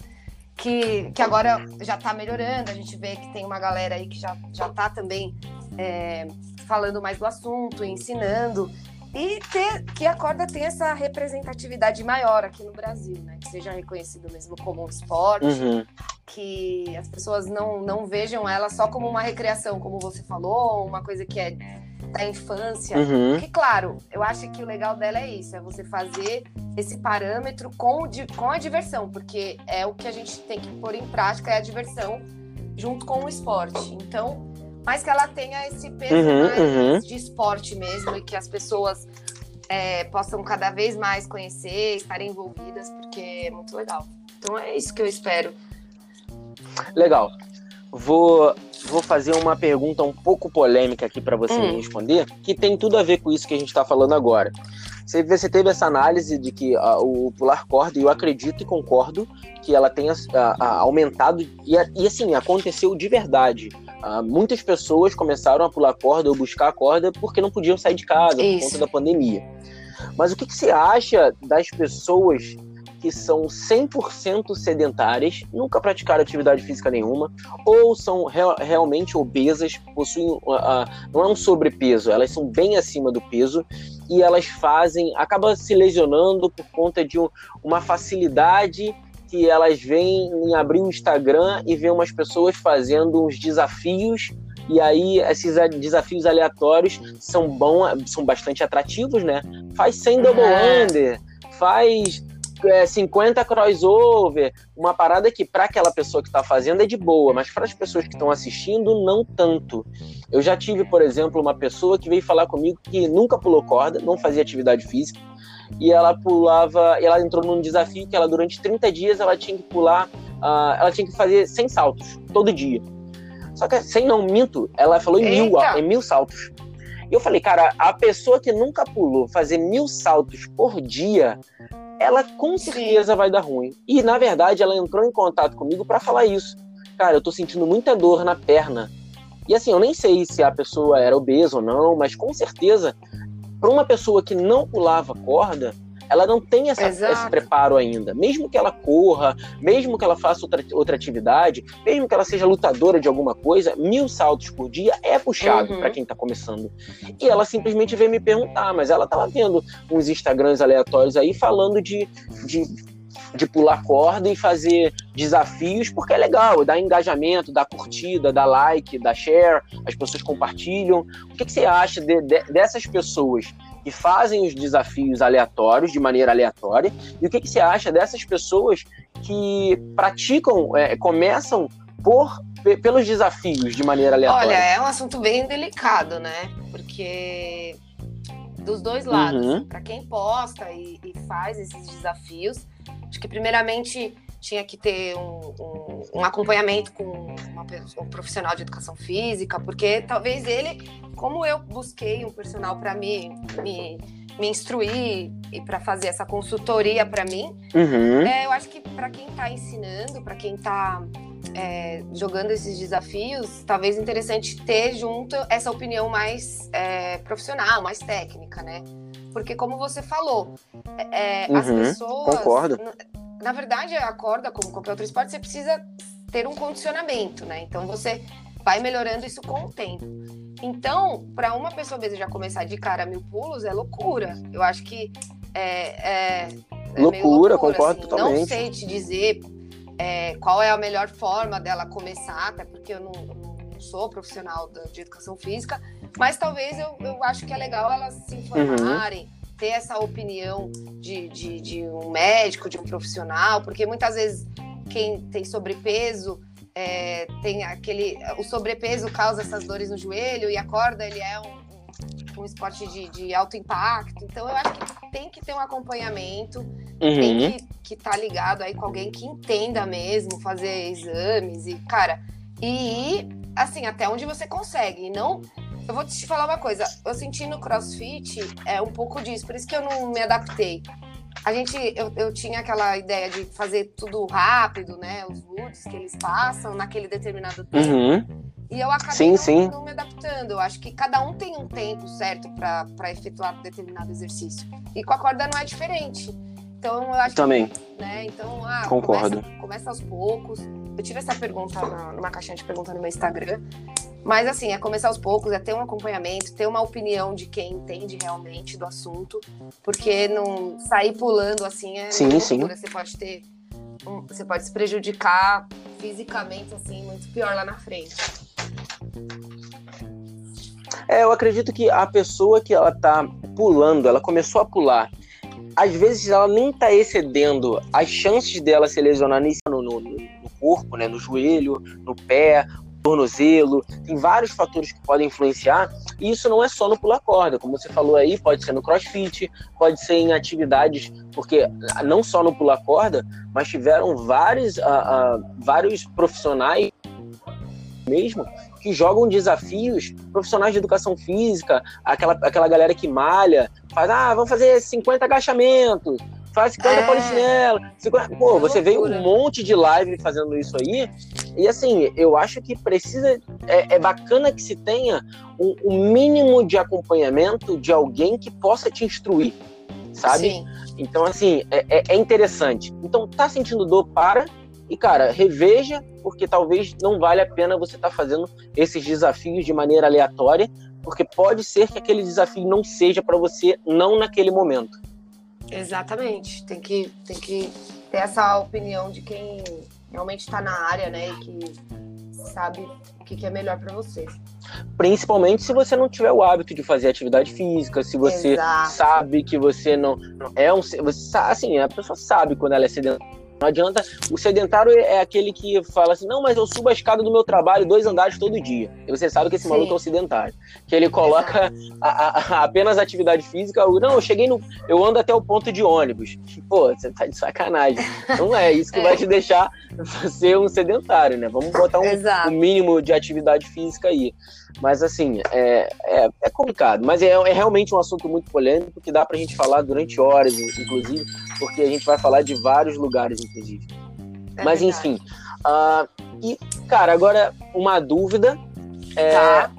que, que agora já está melhorando. A gente vê que tem uma galera aí que já está também é, falando mais do assunto, ensinando. E ter, que a corda tenha essa representatividade maior aqui no Brasil, né? Que seja reconhecido mesmo como um esporte, uhum. que as pessoas não, não vejam ela só como uma recreação, como você falou, uma coisa que é da infância. Uhum. Porque, claro, eu acho que o legal dela é isso, é você fazer esse parâmetro com, o, com a diversão, porque é o que a gente tem que pôr em prática, é a diversão junto com o esporte. Então, mais que ela tenha esse peso uhum, uhum. de esporte mesmo e que as pessoas é, possam cada vez mais conhecer, estarem envolvidas, porque é muito legal. Então é isso que eu espero. Legal. Vou vou fazer uma pergunta um pouco polêmica aqui para você hum. responder, que tem tudo a ver com isso que a gente está falando agora. Você, você teve essa análise de que uh, o pular corda, e eu acredito e concordo que ela tenha uh, uh, aumentado, e, e, assim, aconteceu de verdade. muitas pessoas começaram a pular corda ou buscar a corda porque não podiam sair de casa Isso. por conta da pandemia. Mas o que, que você acha das pessoas que são 100% sedentárias, nunca praticaram atividade física nenhuma, ou são realmente obesas, possuem uh, uh, não é um sobrepeso, elas são bem acima do peso e elas fazem, acaba se lesionando por conta de um, uma facilidade que elas veem em abrir o Instagram e ver umas pessoas fazendo uns desafios e aí esses desafios aleatórios são bom, são bastante atrativos, né? Faz 100 double under, faz é, 50 crossover, uma parada que para aquela pessoa que está fazendo é de boa, mas para as pessoas que estão assistindo, não tanto. Eu já tive, por exemplo, uma pessoa que veio falar comigo que nunca pulou corda, não fazia atividade física, e ela pulava, ela entrou num desafio que ela durante 30 dias ela tinha que pular, uh, ela tinha que fazer 100 saltos todo dia. Só que sem não minto, ela falou em mil, em mil saltos. E eu falei, cara, a pessoa que nunca pulou fazer mil saltos por dia, ela com certeza vai dar ruim. E na verdade ela entrou em contato comigo para falar isso. Cara, eu tô sentindo muita dor na perna. E assim, eu nem sei se a pessoa era obesa ou não, mas com certeza, para uma pessoa que não pulava corda, ela não tem essa, esse preparo ainda. Mesmo que ela corra, mesmo que ela faça outra, outra atividade, mesmo que ela seja lutadora de alguma coisa, mil saltos por dia é puxado uhum. para quem está começando. E ela simplesmente veio me perguntar, mas ela estava vendo uns Instagrams aleatórios aí falando de, de de pular corda e fazer desafios, porque é legal, dá engajamento, dá curtida, dá like, dá share, as pessoas compartilham. O que, que você acha de, de, dessas pessoas que fazem os desafios aleatórios, de maneira aleatória, e o que, que você acha dessas pessoas que praticam, é, começam por pelos desafios de maneira aleatória? Olha, é um assunto bem delicado, né? Porque dos dois lados, uhum. para quem posta e, e, faz esses desafios, acho que primeiramente tinha que ter um, um, um acompanhamento com uma, um profissional de educação física, porque talvez ele, como eu busquei um personal para me, me, me instruir e para fazer essa consultoria para mim, uhum. é, eu acho que para quem está ensinando, para quem está é, jogando esses desafios, talvez interessante ter junto essa opinião mais é, profissional, mais técnica, né? Porque, como você falou, é, é uhum, as pessoas. Concordo. Na, na verdade, a corda, como qualquer outro esporte, você precisa ter um condicionamento, né? Então você vai melhorando isso com o tempo. Então, para uma pessoa mesmo já começar de cara mil pulos, é loucura. Eu acho que é, é, é loucura, loucura, concordo assim. totalmente. Não sei te dizer é, qual é a melhor forma dela começar, até porque eu não, não sou profissional de educação física, mas talvez eu, eu acho que é legal elas se informarem. Uhum ter essa opinião de, de, de, um médico, de um profissional, porque muitas vezes quem tem sobrepeso é, tem aquele. O sobrepeso causa essas dores no joelho e a corda ele é um, um, esporte de, de, alto impacto. Então eu acho que tem que ter um acompanhamento, uhum. tem que estar tá ligado aí com alguém que entenda mesmo, fazer exames e, cara, e ir assim, até onde você consegue. E não. Eu vou te falar uma coisa, eu senti no crossfit é um pouco disso, por isso que eu não me adaptei a gente, eu, eu tinha aquela ideia de fazer tudo rápido, né? Os woods que eles passam naquele determinado tempo. Uhum. E eu acabei sim, não, sim. não, me adaptando. Eu acho que cada um tem um tempo certo para efetuar determinado exercício. E com a corda não é diferente. Então eu acho Também. Que, né? Então, ah, Concordo. Começa, começa aos poucos. Eu tive essa pergunta na, numa caixinha de pergunta no meu Instagram. Mas assim, é começar aos poucos, é ter um acompanhamento, ter uma opinião de quem entende realmente do assunto, porque não sair pulando assim é sim, sim. Você pode ter, um, você pode se prejudicar fisicamente assim muito pior lá na frente. É, eu acredito que a pessoa que ela tá pulando, ela começou a pular, às vezes ela nem tá excedendo as chances dela se lesionar no, no, no corpo, né, no joelho, no pé tornozelo, tem vários fatores que podem influenciar, e isso não é só no pular corda, como você falou aí, pode ser no crossfit, pode ser em atividades, porque não só no pular corda, mas tiveram vários, uh, uh, vários profissionais mesmo que jogam desafios profissionais de educação física, aquela, aquela galera que malha, faz, ah, vamos fazer 50 agachamentos, faz 50 é. polichinelo. 50... Pô, é você veio um monte de live fazendo isso aí. E assim, eu acho que precisa. É, é bacana que se tenha um, um, mínimo de acompanhamento de alguém que possa te instruir, sabe? Sim. Então, assim, é, é, é interessante. Então, tá sentindo dor, para. E, cara, reveja, porque talvez não vale a pena você estar tá fazendo esses desafios de maneira aleatória, porque pode ser que aquele desafio não seja para você, não naquele momento. Exatamente. Tem que, tem que ter essa opinião de quem realmente está na área, né? E que sabe o que, que é melhor para você. Principalmente se você não tiver o hábito de fazer atividade física, se você Exato. sabe que você não, é um. Você, assim, a pessoa sabe quando ela é sedentária não adianta. O sedentário é aquele que fala assim: não, mas eu subo a escada do meu trabalho dois andares todo dia. E você sabe que esse Sim. maluco é um sedentário. Que ele coloca a, a, a, apenas atividade física. Não, eu cheguei no. Eu ando até o ponto de ônibus. Pô, você tá de sacanagem. Não é isso que *laughs* é. vai te deixar *laughs* ser um sedentário, né? Vamos botar um, um mínimo de atividade física aí. Mas, assim, é, é, é complicado. Mas é, é, realmente um assunto muito polêmico que dá pra gente falar durante horas, inclusive, porque a gente vai falar de vários lugares, inclusive. É Mas, enfim. Uh, e, cara, agora uma dúvida. É, tá.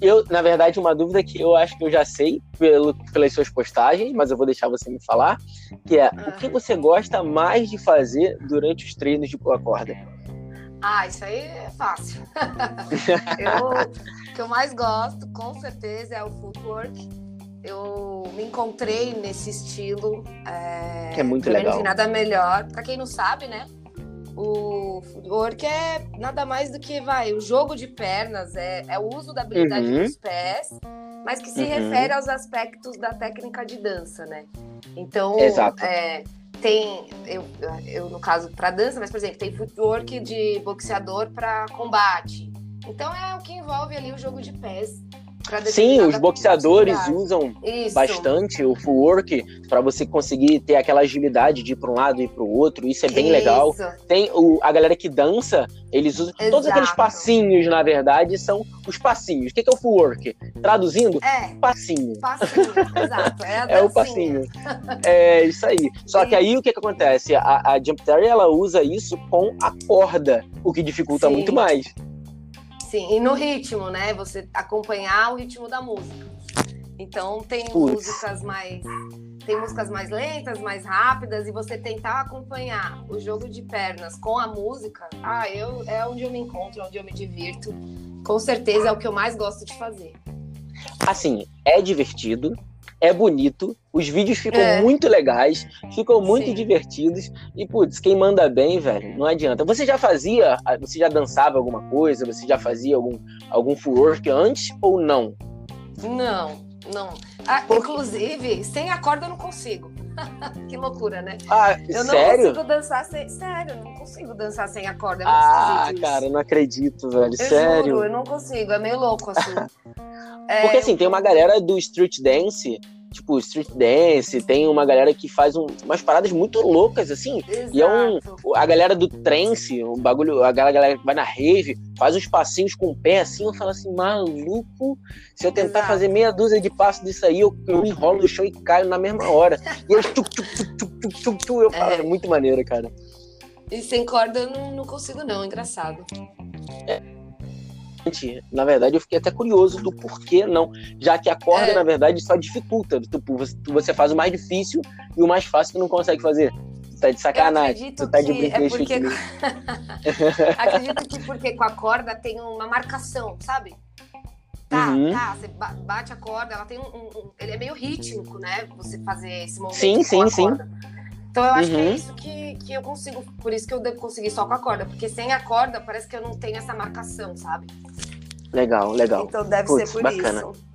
Eu, na verdade, uma dúvida que eu acho que eu já sei pelo, pelas suas postagens, mas eu vou deixar você me falar, que é o que você gosta mais de fazer durante os treinos de pula corda? Ah, isso aí é fácil. *laughs* eu, o que eu mais gosto, com certeza, é o footwork. Eu me encontrei nesse estilo. É, que é muito legal. Não nada melhor. Para quem não sabe, né? O footwork é nada mais do que vai, o jogo de pernas, é, é o uso da habilidade uhum. dos pés, mas que se uhum. refere aos aspectos da técnica de dança, né? Então, Exato. É, tem, eu, eu no caso para dança, mas por exemplo, tem footwork de boxeador para combate. Então é o que envolve ali o jogo de pés. Sim, os boxeadores usam Isso. bastante o footwork para você conseguir ter aquela agilidade de ir para um lado e para o outro. Isso é bem Isso. legal. Tem o, a galera que dança, eles usam Exato. todos aqueles passinhos, na verdade, são os passinhos. O que é o footwork? Traduzindo, é. passinho. Passinho, exato. É, *laughs* é o passinho. É isso aí. Só que aí o que, que acontece? A, a Jump Terry ela usa isso com a corda, o que dificulta Sim. muito mais. Sim, e no ritmo, né? Você acompanhar o ritmo da música. Então tem músicas mais tem músicas mais lentas, mais rápidas e você tentar acompanhar o jogo de pernas com a música, ah, eu é onde eu me encontro, onde eu me divirto. Com certeza é o que eu mais gosto de fazer. Assim, é divertido, é bonito, os vídeos ficam é. muito legais, ficam muito Sim. divertidos. E, putz, quem manda bem, velho, não adianta. Você já fazia, você já dançava alguma coisa? Você já fazia algum, algum footwork antes ou não? Não, não. Ah, inclusive, sem a corda eu não consigo. Que loucura, né? Ah, eu não sério? consigo dançar sem. Sério, eu não consigo dançar sem a corda. É ah, cara, eu não acredito, velho. Eu sério. Juro, eu não consigo, é meio louco assim. é, Porque assim, eu... tem uma galera do street dance tipo street dance, tem uma galera que faz um, umas paradas muito loucas, assim. Exato. E é um. A galera do trance, um bagulho, a galera que vai na rave, faz uns passinhos com o pé assim, eu falo assim, maluco, se eu tentar Exato. fazer meia dúzia de passos disso aí, eu, eu enrolo no chão e caio na mesma hora. E eu tchuc, tchuc, tchuc, tchuc, tchuc, eu falo, é. é muito maneiro, cara. E sem corda eu não, não consigo, não, engraçado. É na verdade, eu fiquei até curioso do porquê não, já que a corda, é. na verdade, só dificulta. Tipo, você faz o mais difícil e o mais fácil tu não consegue fazer. Tu tá de sacanagem. Tu tá de brinquedo é porque... *laughs* acredito que porque com a corda tem uma marcação, sabe? Tá, uhum. tá, você bate a corda, ela tem um, um, Ele é meio rítmico, né? Você fazer esse movimento. Sim, sim, sim. Então eu acho uhum. que é uhum. isso que, que eu consigo, por isso que eu devo conseguir só com a corda, porque sem a corda parece que eu não tenho essa marcação, sabe? Legal, legal. Então deve Puts, ser por bacana. isso.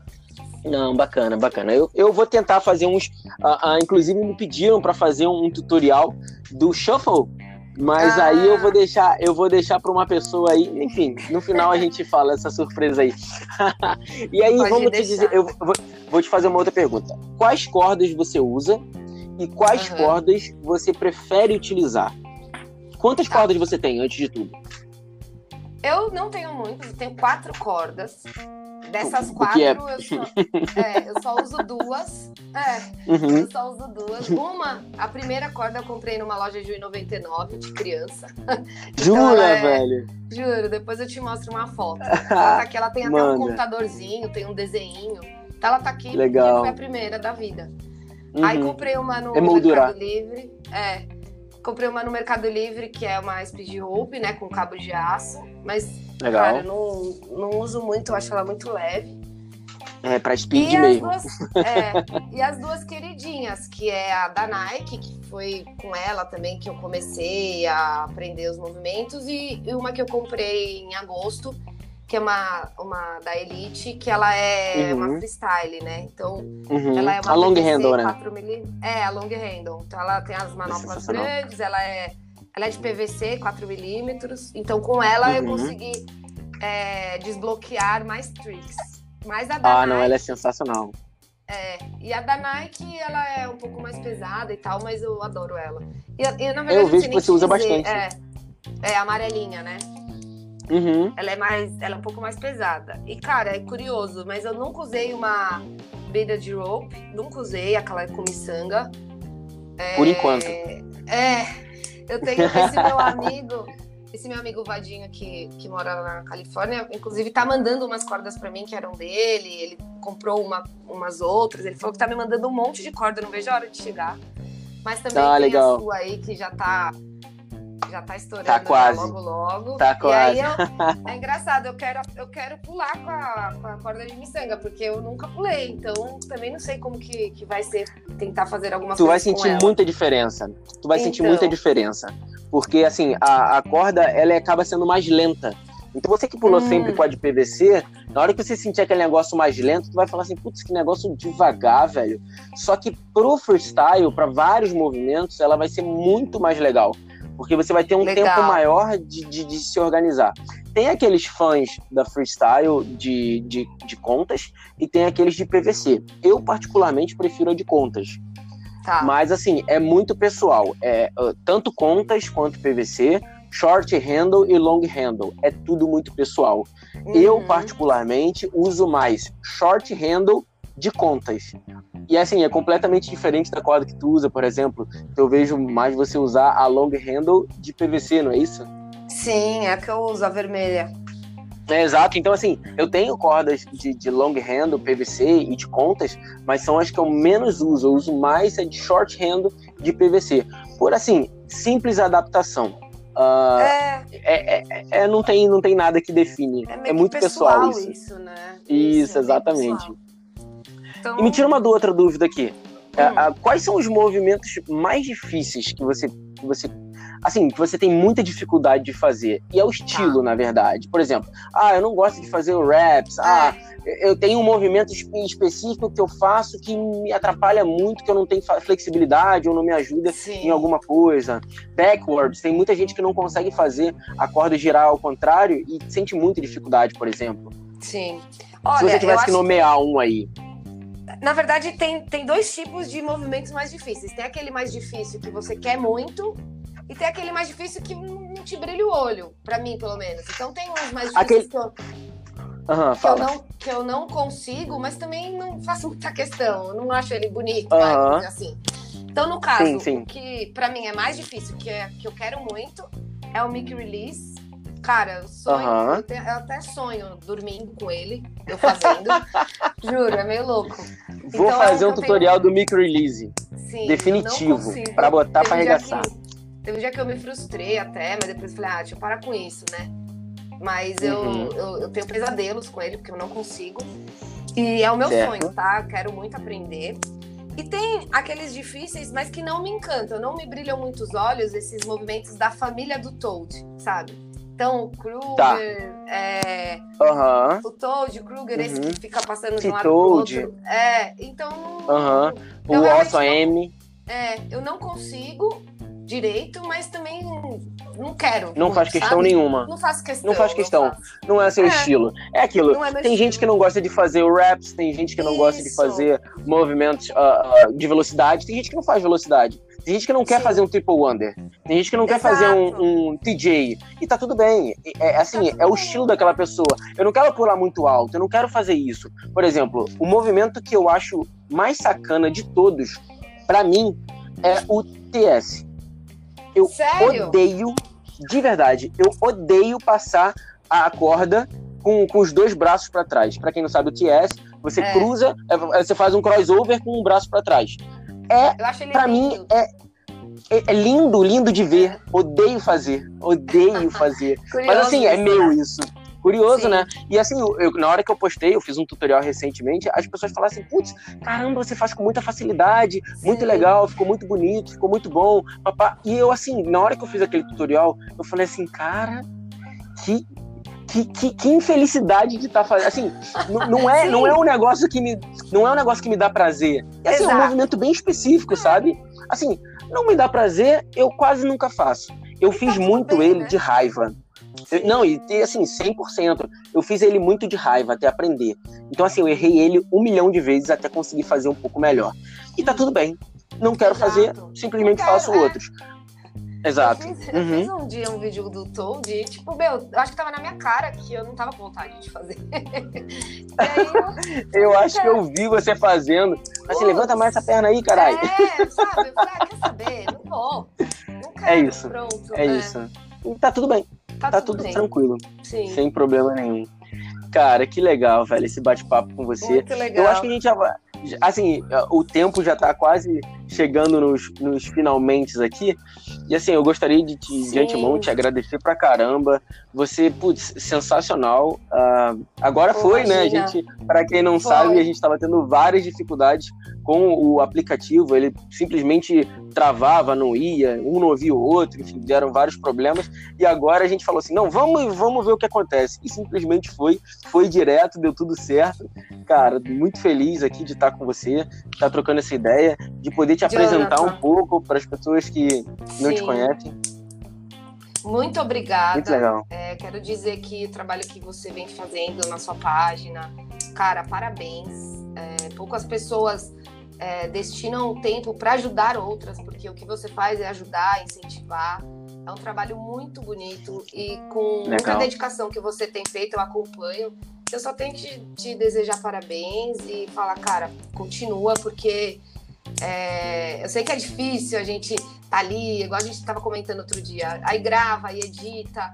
Não, bacana, bacana. Eu, eu vou tentar fazer uns. Uh, uh, inclusive me pediram para fazer um, um, tutorial do shuffle, mas ah. aí eu vou deixar, eu vou deixar para uma pessoa aí. Enfim, no final a gente fala essa surpresa aí. *laughs* e aí Pode vamos deixar. te dizer, eu vou, vou, te fazer uma outra pergunta. Quais cordas você usa e quais uhum. cordas você prefere utilizar? Quantas tá. cordas você tem antes de tudo? Eu não tenho muitas, eu tenho quatro cordas. Dessas quatro, é? eu, só, é, eu só uso duas. É, uhum. eu só uso duas. Uma, a primeira corda eu comprei numa loja de 1,99 de criança. *laughs* Então Jura, é, velho? Juro, depois eu te mostro uma foto. *laughs* Ela tá aqui, ela tem até Manda. um computadorzinho, tem um desenho. Então ela tá aqui Legal. porque foi a primeira da vida. Uhum. Aí comprei uma no Mercado Livre. É, Comprei uma no Mercado Livre, que é uma speed rope, né? Com cabo de aço. Mas, Legal. cara, não, não uso muito, eu acho ela muito leve. É, pra speed e mesmo. As duas, é, e as duas queridinhas, que é a da Nike, que foi com ela também que eu comecei a aprender os movimentos, e uma que eu comprei em agosto, que é uma, uma da Elite, que ela é uhum. uma freestyle, né? Então, uhum. ela é uma a long handle, né? É, a long handle. Então, ela tem as manoplas grandes, ela é, ela é de PVC, 4 milímetros. Então, com ela uhum. eu consegui é, desbloquear mais tricks. Mais a da Ah, Nike, não, ela é sensacional. É, e a da Nike, ela é um pouco mais pesada e tal, mas eu adoro ela. E, e na verdade, eu vejo que você usa bastante. É, é amarelinha, né? Uhum. Ela é mais, ela é um pouco mais pesada. E cara, é curioso, mas eu nunca usei uma beira de rope, nunca usei aquela com miçanga. É, Por enquanto. É, eu tenho esse meu amigo, esse meu amigo Vadinho que, que mora na Califórnia, inclusive tá mandando umas cordas para mim que eram dele, ele comprou uma, umas outras, ele falou que tá me mandando um monte de corda, não vejo a hora de chegar. Mas também ah, tem legal. a sua aí que já tá já tá estourando tá quase. logo logo. Tá quase. E aí eu, *laughs* é engraçado, eu quero, eu quero pular com a, com a corda de miçanga, porque eu nunca pulei, então também não sei como que, que vai ser tentar fazer alguma tu coisa. Tu vai sentir muita diferença. Tu vai então... sentir muita diferença. Porque assim, a, a corda ela acaba sendo mais lenta. Então você que pulou hum. sempre com a de PVC, na hora que você sentir aquele negócio mais lento, tu vai falar assim, putz, que negócio devagar, velho. Só que pro freestyle, para vários movimentos, ela vai ser muito mais legal porque você vai ter um Legal. tempo maior de, de, de, se organizar. Tem aqueles fãs da freestyle de, de, de, contas e tem aqueles de PVC. Eu, particularmente, prefiro a de contas. Tá. Mas, assim, é muito pessoal. É uh, tanto contas quanto PVC, short handle e long handle. É tudo muito pessoal. Uhum. Eu, particularmente, uso mais short handle de contas. E assim, é completamente diferente da corda que tu usa, por exemplo. Eu vejo mais você usar a long handle de PVC, não é isso? Sim, é a que eu uso, a vermelha. É, exato, então assim, eu tenho cordas de, de long handle, PVC e de contas, mas são as que eu menos uso. Eu uso mais a de short handle de PVC. Por assim, simples adaptação. Uh, é. É, é, é, não, tem, não tem nada que define. É, é muito pessoal, pessoal, isso. isso, né? Isso, isso exatamente. Então... E me tira uma outra dúvida aqui. Hum. Uh, quais são os movimentos mais difíceis que você, que você assim, que você tem muita dificuldade de fazer. E é o estilo, tá. na verdade. Por exemplo, ah, eu não gosto de fazer o raps. Ah, é. eu tenho um movimento específico que eu faço que me atrapalha muito, que eu não tenho flexibilidade ou não me ajuda Sim. em alguma coisa. Backwards, tem muita gente que não consegue fazer a corda girar ao contrário e sente muita dificuldade, por exemplo. Sim. Olha, Se você tivesse que nomear um aí. Na verdade, tem, tem dois tipos de movimentos mais difíceis. Tem aquele mais difícil que você quer muito e tem aquele mais difícil que não te brilha o olho, para mim, pelo menos. Então tem uns mais difíceis aquele... que, eu, uhum, que, eu não, que eu não consigo, mas também não faço muita questão. Eu não acho ele bonito, uhum. assim. Então, no caso, sim, sim. o que para mim é mais difícil, que, é, que eu quero muito, é o Mickey Release. Cara, sonho, uhum. eu, tenho, eu, até sonho dormindo com ele, eu fazendo. *laughs* Juro, é meio louco. Vou então, fazer é um tutorial tenho... do Mickey Release. Sim, definitivo, para botar para arregaçar. Que Teve um dia que eu me frustrei até, mas depois falei, ah, deixa eu parar com isso, né? Mas eu, uhum. eu, eu, tenho pesadelos com ele, porque eu não consigo. E é o meu certo. sonho, tá? Quero muito aprender. E tem aqueles difíceis, mas que não me encantam, não me brilham muito os olhos, esses movimentos da família do Toad, sabe? Então, Kruger, tá. é, uhum. o Toad, Kruger, uhum. esse que fica passando de um lado pro outro. É, então. Uhum. O Osso M. É, eu não consigo direito, mas também não quero. Não muito, faz questão sabe? nenhuma. Não faço questão. Não faz questão. Não, não é seu é. estilo. É aquilo. É tem estilo. gente que não gosta de fazer o raps, tem gente que não Isso. gosta de fazer movimentos uh, uh, de velocidade, tem gente que não faz velocidade. Tem gente que não quer Sim. fazer um triple wonder. Tem gente que não Exato. quer fazer um, um, TJ. E tá tudo bem. É, assim, tá é o estilo daquela pessoa. Eu não quero pular muito alto, eu não quero fazer isso. Por exemplo, o movimento que eu acho mais sacana de todos, para mim, é o TS. Eu Sério? odeio, de verdade, eu odeio passar a corda com, com os dois braços para trás. Para quem não sabe o TS, você é. cruza, é, você faz um crossover com um braço para trás. É, para mim, é, é, é, lindo, lindo de ver. Odeio fazer, odeio *laughs* fazer. Mas assim, é meu né? isso. Curioso, Sim. né? E assim, eu, na hora que eu postei, eu fiz um tutorial recentemente, as pessoas falaram assim, putz, caramba, você faz com muita facilidade, Sim. muito legal, ficou muito bonito, ficou muito bom. Papá. E eu, assim, na hora que eu fiz aquele tutorial, eu falei assim, cara, que, que, que, que, infelicidade de estar tá fazendo. Assim, não, é, não é um negócio que me. Não é um negócio que me dá prazer. É assim, um movimento bem específico, sabe? Assim, não me dá prazer, eu quase nunca faço. Eu fiz muito bem, ele né? de raiva. Eu, não, e assim, 100%. Eu fiz ele muito de raiva até aprender. Então, assim, eu errei ele um milhão de vezes até conseguir fazer um pouco melhor. E tá tudo bem. Não quero Exato. fazer, simplesmente quero, faço é. outros. Exato. Eu fiz, eu fiz, uhum. um dia um vídeo do Toad e, tipo, meu, eu acho que tava na minha cara que eu não tava com vontade de fazer. *laughs* eu, *laughs* eu acho que eu vi você fazendo. Mas assim, levanta mais essa perna aí, caralho. É, sabe? Eu falei, ah, quer saber? Não vou. Não é quero. É isso. Pronto. É né? isso. E tá tudo bem. Tá, tá tudo, tudo tranquilo. Sim. Sem problema nenhum. Cara, que legal, velho, esse bate-papo com você. Muito legal. Eu acho que a gente já vai. Assim, o tempo já tá quase chegando nos, nos finalmente aqui. E assim, eu gostaria de, te, de antemão te agradecer pra caramba. Você, putz, sensacional. Uh, agora Pô, foi, imagina. né? A gente, pra quem não foi. sabe, a gente tava tendo várias dificuldades com o aplicativo, ele simplesmente travava, não ia, um não ouvia o outro, enfim, deram vários problemas. E agora a gente falou assim: não, vamos, vamos ver o que acontece. E simplesmente foi, foi direto, deu tudo certo. Cara, muito feliz aqui de estar com você, de estar trocando essa ideia, de poder te Jonathan. apresentar um pouco para as pessoas que não Sim. te conhecem. Muito obrigada. Muito legal. É, quero dizer que o trabalho que você vem fazendo na sua página, cara, parabéns. É, poucas pessoas é, destinam tempo para ajudar outras, porque o que você faz é ajudar, incentivar. É um trabalho muito bonito e com Legal. muita dedicação que você tem feito, eu acompanho. Eu só tenho que te desejar parabéns e falar, cara, continua, porque é, eu sei que é difícil a gente tá ali, igual a gente estava comentando outro dia, aí grava, aí edita,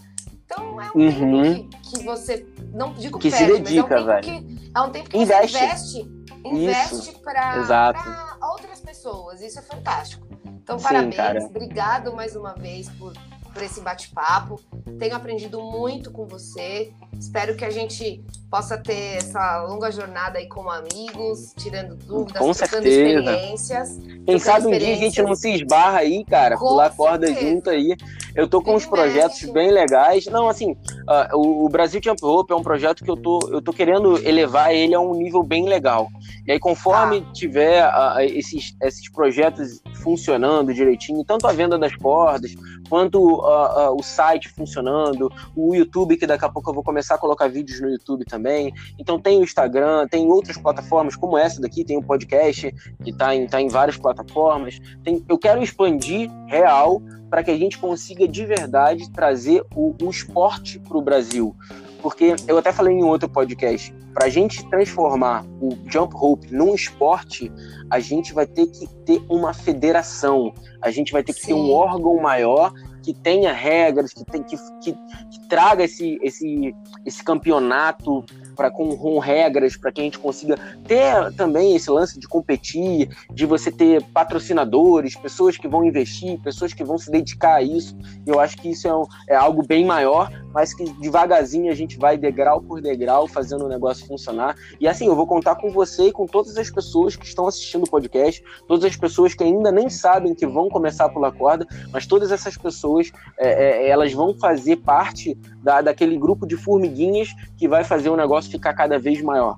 Então é um uhum. tempo que, que, você, não digo que perde, se dedica, mas é um tempo velho. que é um tempo que investe. você investe, investe para outras pessoas. Isso é fantástico. Então, Sim, parabéns, cara. obrigado mais uma vez por por esse bate-papo. Tenho aprendido muito com você. Espero que a gente possa ter essa longa jornada aí como amigos, tirando dúvidas, com trocando certeza. experiências. Quem sabe um dia a gente não se esbarra aí, cara, com pular corda junto aí. Eu tô com uns projetos bem legais. Não, assim, uh, o, o, Brasil Jump Rope é um projeto que eu tô, eu tô querendo elevar ele a um nível bem legal. E aí, conforme ah. tiver uh, esses, esses projetos funcionando direitinho, tanto a venda das cordas, quanto uh, o site funcionando, o YouTube, que daqui a pouco eu vou começar a colocar vídeos no YouTube também. Então tem o Instagram, tem outras plataformas como essa daqui, tem o podcast que está em, tá em várias plataformas. Tem, eu quero expandir real para que a gente consiga de verdade trazer o, o esporte para o Brasil. Porque eu até falei em outro podcast, para a gente transformar o jump rope num esporte, a gente vai ter que ter uma federação, a gente vai ter que Sim. ter um órgão maior que tenha regras, que, tem, que, que, que traga esse, esse, esse campeonato para com, com, regras para que a gente consiga ter também esse lance de competir, de você ter patrocinadores, pessoas que vão investir, pessoas que vão se dedicar a isso. Eu acho que isso é, um, é algo bem maior, mas que devagarzinho a gente vai degrau por degrau fazendo o negócio funcionar. E assim, eu vou contar com você e com todas as pessoas que estão assistindo o podcast, todas as pessoas que ainda nem sabem que vão começar a pular corda, mas todas essas pessoas é, é, elas vão fazer parte da, daquele grupo de formiguinhas que vai fazer o negócio ficar cada vez maior.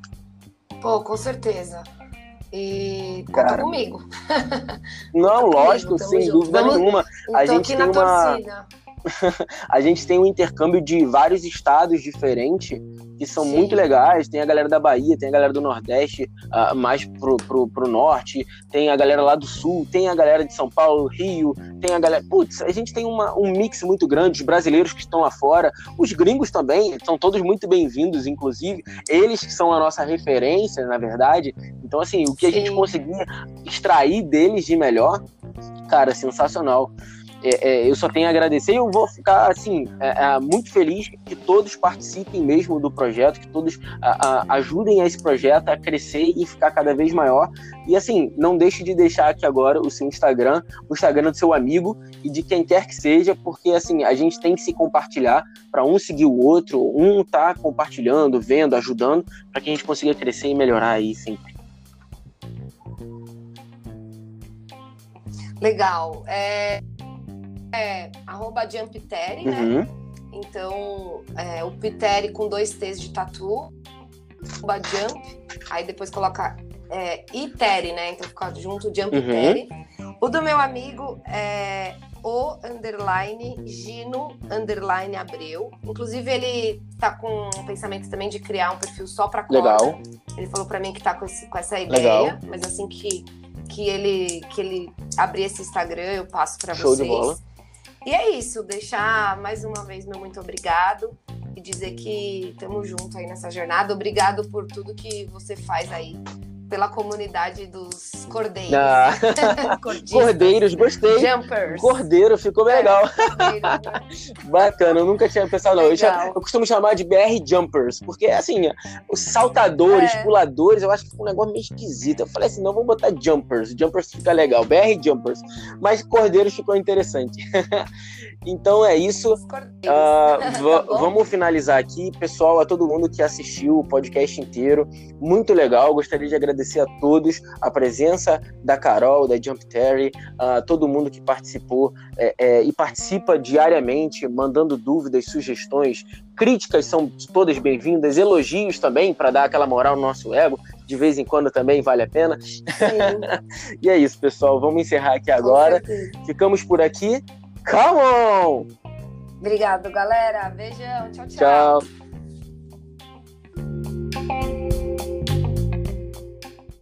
Pô, com certeza. E conta Cara, comigo. Não, lógico, sem junto. dúvida Vamos, nenhuma. A gente tem uma. Torcida. *laughs* a gente tem um intercâmbio de vários estados diferentes que são Sim. muito legais. Tem a galera da Bahia, tem a galera do Nordeste, uh, mais pro, pro, pro, Norte, tem a galera lá do Sul, tem a galera de São Paulo, Rio, tem a galera. Putz, a gente tem uma, um mix muito grande, os brasileiros que estão lá fora, os gringos também, são todos muito bem-vindos, inclusive. Eles que são a nossa referência, na verdade. Então, assim, o que Sim. a gente conseguia extrair deles de melhor, cara, sensacional é, é, eu só tenho a agradecer e eu vou ficar assim é, é muito feliz que todos participem mesmo do projeto, que todos a, a, ajudem a esse projeto a crescer e ficar cada vez maior. E assim, não deixe de deixar aqui agora o seu Instagram, o Instagram do seu amigo e de quem quer que seja, porque assim a gente tem que se compartilhar para um seguir o outro, um tá compartilhando, vendo, ajudando, para que a gente consiga crescer e melhorar aí sempre. Legal. É é arroba jumpteri, né? uhum. né? Então, é, o Piteri com dois T's de tatu, arroba jump, aí depois coloca é, iteri, né? Então fica junto Jump uhum. O do meu amigo é o underline Gino underline Abreu. Inclusive, ele tá com um pensamento também de criar um perfil só para corda. Legal. Ele falou para mim que tá com, esse, com essa ideia, Legal. mas assim que, que ele que ele abrir esse Instagram, eu passo para vocês. De bola. E é isso, deixar mais uma vez meu muito obrigado e dizer que estamos juntos aí nessa jornada. Obrigado por tudo que você faz aí pela comunidade dos cordeiros. Ah. *laughs* cordeiros, gostei. Jumpers. Cordeiro, ficou é, legal. *laughs* Bacana, eu nunca tinha pensado, não. Eu, já, eu, costumo chamar de BR Jumpers, porque assim, os saltadores, é. puladores, eu acho que ficou um negócio meio esquisito. Eu falei assim, não, vamos botar Jumpers. Jumpers fica legal, BR Jumpers. Mas Cordeiros ficou interessante. *laughs* então é isso. Uh, tá vamos finalizar aqui. Pessoal, a todo mundo que assistiu o podcast inteiro, muito legal. Gostaria de agradecer agradecer a todos a presença da Carol, da Jump Terry, a todo mundo que participou é, é, e participa diariamente, mandando dúvidas, sugestões, críticas são todas bem-vindas, elogios também, para dar aquela moral no nosso ego, de vez em quando também vale a pena. *laughs* e é isso, pessoal. Vamos encerrar aqui agora. Ficamos por aqui. Come on! Obrigado, galera. Beijão. Tchau, tchau. Tchau.